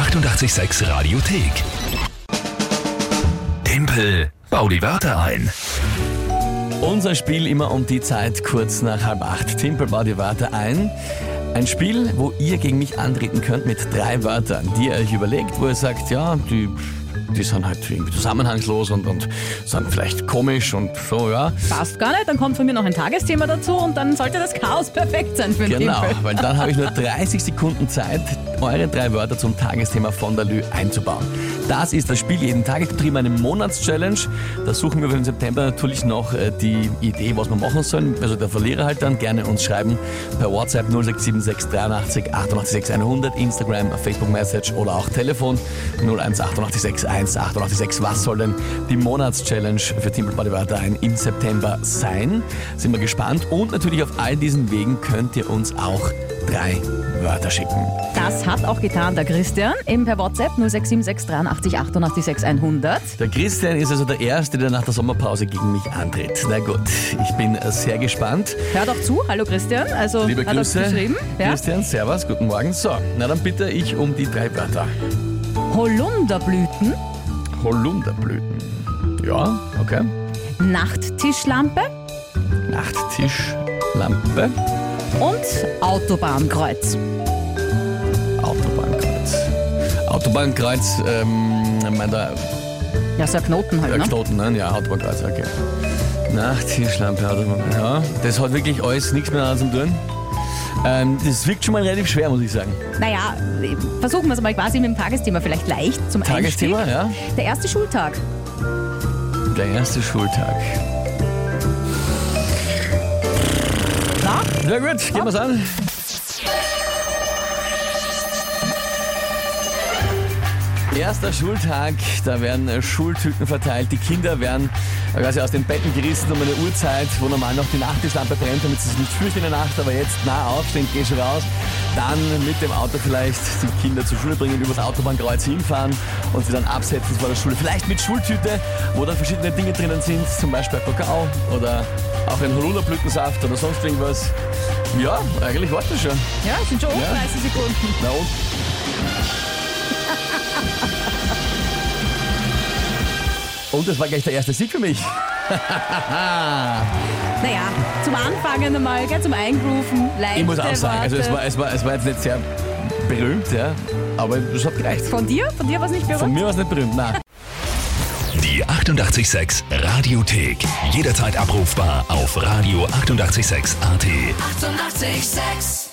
886 Radiothek. Tempel, bau die Wörter ein. Unser Spiel immer um die Zeit kurz nach halb acht. Timpel baut die Wörter ein. Ein Spiel, wo ihr gegen mich antreten könnt mit drei Wörtern, die ihr euch überlegt, wo ihr sagt, ja, die, die sind halt irgendwie zusammenhangslos und, und sind vielleicht komisch und so, ja. Passt gar nicht, dann kommt von mir noch ein Tagesthema dazu und dann sollte das Chaos perfekt sein für den Genau, weil dann habe ich nur 30 Sekunden Zeit, eure drei Wörter zum Tagesthema von der Lü einzubauen. Das ist das Spiel jeden Tag. Ich betriebe eine Monatschallenge. Da suchen wir für den September natürlich noch äh, die Idee, was wir machen sollen. Also der Verlierer halt dann gerne uns schreiben per WhatsApp 0676 83 886 100, Instagram, Facebook Message oder auch Telefon 01 886 1 886. Was soll denn die Monatschallenge für Timpel Body Wörter ein im September sein? Sind wir gespannt. Und natürlich auf all diesen Wegen könnt ihr uns auch drei Wörter schicken. Das hat auch getan der Christian, eben per WhatsApp 0676 83 88 100. Der Christian ist also der Erste, der nach der Sommerpause gegen mich antritt. Na gut, ich bin sehr gespannt. Hör doch zu, hallo Christian. Also Liebe hat Grüße, geschrieben. Ja. Christian, servus, guten Morgen. So, na dann bitte ich um die drei Wörter. Holunderblüten, Holunderblüten. Ja, okay. Nachttischlampe Nachttischlampe, und Autobahnkreuz. Autobahnkreuz. Autobahnkreuz, ähm, mein da, Ja, so ein Knoten halt, äh, ne? Knoten, ne? Ja, Autobahnkreuz, okay. Nachttischlampe, Autobahnkreuz. Ja, das hat wirklich alles nichts miteinander zu tun. Ähm, das wirkt schon mal relativ schwer, muss ich sagen. Naja, versuchen wir es mal quasi mit dem Tagesthema vielleicht leicht zum Tagesthema, Einstieg. ja. Der erste Schultag. Der erste Schultag. Na, Sehr gut, gehen wir's an. Erster Schultag, da werden Schultüten verteilt. Die Kinder werden quasi aus den Betten gerissen um eine Uhrzeit, wo normal noch die Nachttischlampe brennt, damit sie sich nicht fürchten in der Nacht, aber jetzt nah aufstehen, geh schon raus. Dann mit dem Auto vielleicht die Kinder zur Schule bringen, übers Autobahnkreuz hinfahren und sie dann absetzen vor der Schule. Vielleicht mit Schultüte, wo dann verschiedene Dinge drinnen sind, zum Beispiel Kakao oder auch ein Holunderblütensaft oder sonst irgendwas. Ja, eigentlich war das schon. ja, es sind schon Ja. 30 Sekunden. Na und? Und das war gleich der erste Sieg für mich. Naja, zum Anfangen einmal, gell, zum Eingrooven, leichte Ich muss auch sagen, also es war, es, war, es war jetzt nicht sehr berühmt, ja, aber es hat gereicht. Von dir? Von dir war es nicht berühmt? Von mir war es nicht berühmt, nein. Die 886 Radiothek. Jederzeit abrufbar auf radio886.at. 886! 886